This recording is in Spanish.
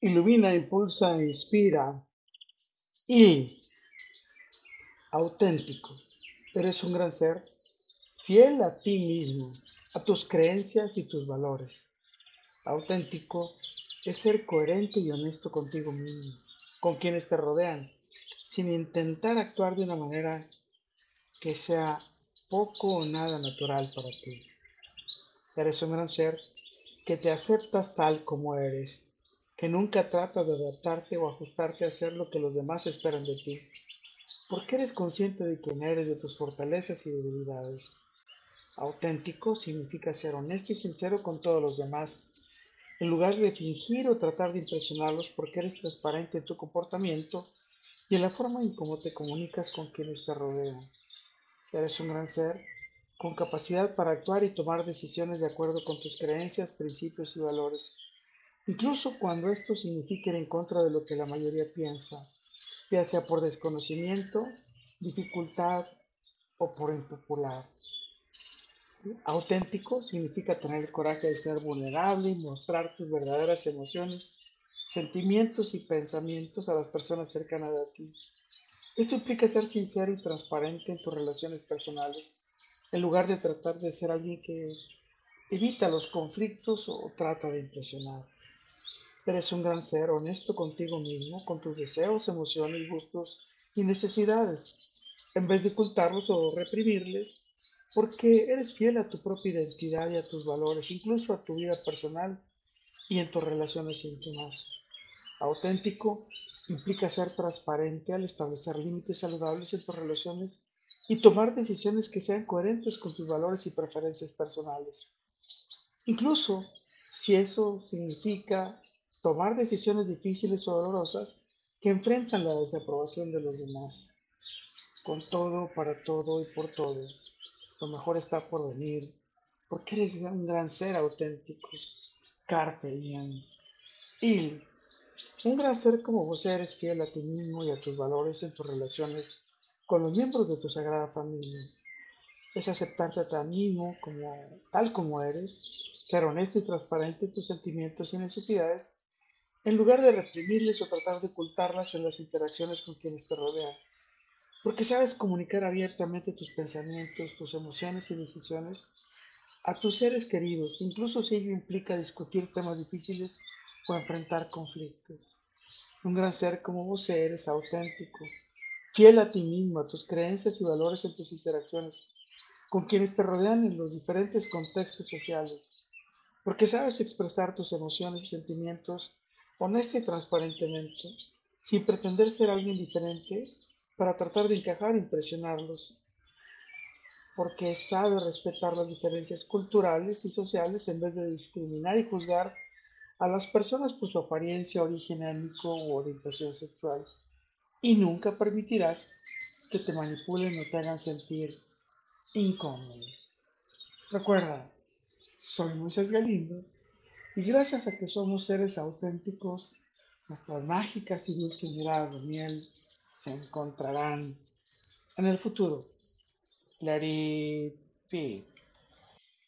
ilumina, impulsa, inspira y auténtico. Eres un gran ser, fiel a ti mismo, a tus creencias y tus valores. Auténtico es ser coherente y honesto contigo mismo, con quienes te rodean, sin intentar actuar de una manera que sea poco o nada natural para ti. Eres un gran ser que te aceptas tal como eres que nunca tratas de adaptarte o ajustarte a hacer lo que los demás esperan de ti, porque eres consciente de quién eres, de tus fortalezas y debilidades. Auténtico significa ser honesto y sincero con todos los demás, en lugar de fingir o tratar de impresionarlos porque eres transparente en tu comportamiento y en la forma en cómo te comunicas con quienes te rodean. Eres un gran ser con capacidad para actuar y tomar decisiones de acuerdo con tus creencias, principios y valores incluso cuando esto signifique ir en contra de lo que la mayoría piensa, ya sea por desconocimiento, dificultad o por impopular. Auténtico significa tener el coraje de ser vulnerable y mostrar tus verdaderas emociones, sentimientos y pensamientos a las personas cercanas a ti. Esto implica ser sincero y transparente en tus relaciones personales, en lugar de tratar de ser alguien que evita los conflictos o trata de impresionar. Eres un gran ser, honesto contigo mismo, con tus deseos, emociones, gustos y necesidades, en vez de ocultarlos o reprimirles, porque eres fiel a tu propia identidad y a tus valores, incluso a tu vida personal y en tus relaciones íntimas. Auténtico implica ser transparente al establecer límites saludables en tus relaciones y tomar decisiones que sean coherentes con tus valores y preferencias personales. Incluso si eso significa tomar decisiones difíciles o dolorosas que enfrentan la desaprobación de los demás. Con todo, para todo y por todo, lo mejor está por venir, porque eres un gran ser auténtico. Carpe diem. Y un gran ser como vos eres fiel a ti mismo y a tus valores en tus relaciones con los miembros de tu sagrada familia. Es aceptarte a ti mismo como, tal como eres, ser honesto y transparente en tus sentimientos y necesidades en lugar de reprimirles o tratar de ocultarlas en las interacciones con quienes te rodean. Porque sabes comunicar abiertamente tus pensamientos, tus emociones y decisiones a tus seres queridos, incluso si ello implica discutir temas difíciles o enfrentar conflictos. Un gran ser como vos eres auténtico, fiel a ti mismo, a tus creencias y valores en tus interacciones con quienes te rodean en los diferentes contextos sociales, porque sabes expresar tus emociones y sentimientos honesta y transparentemente, sin pretender ser alguien diferente para tratar de encajar e impresionarlos, porque sabe respetar las diferencias culturales y sociales en vez de discriminar y juzgar a las personas por su apariencia, origen étnico u orientación sexual. Y nunca permitirás que te manipulen o te hagan sentir incómodo. Recuerda, soy Moisés Galindo y gracias a que somos seres auténticos, nuestras mágicas y dulces miradas de miel se encontrarán en el futuro. Let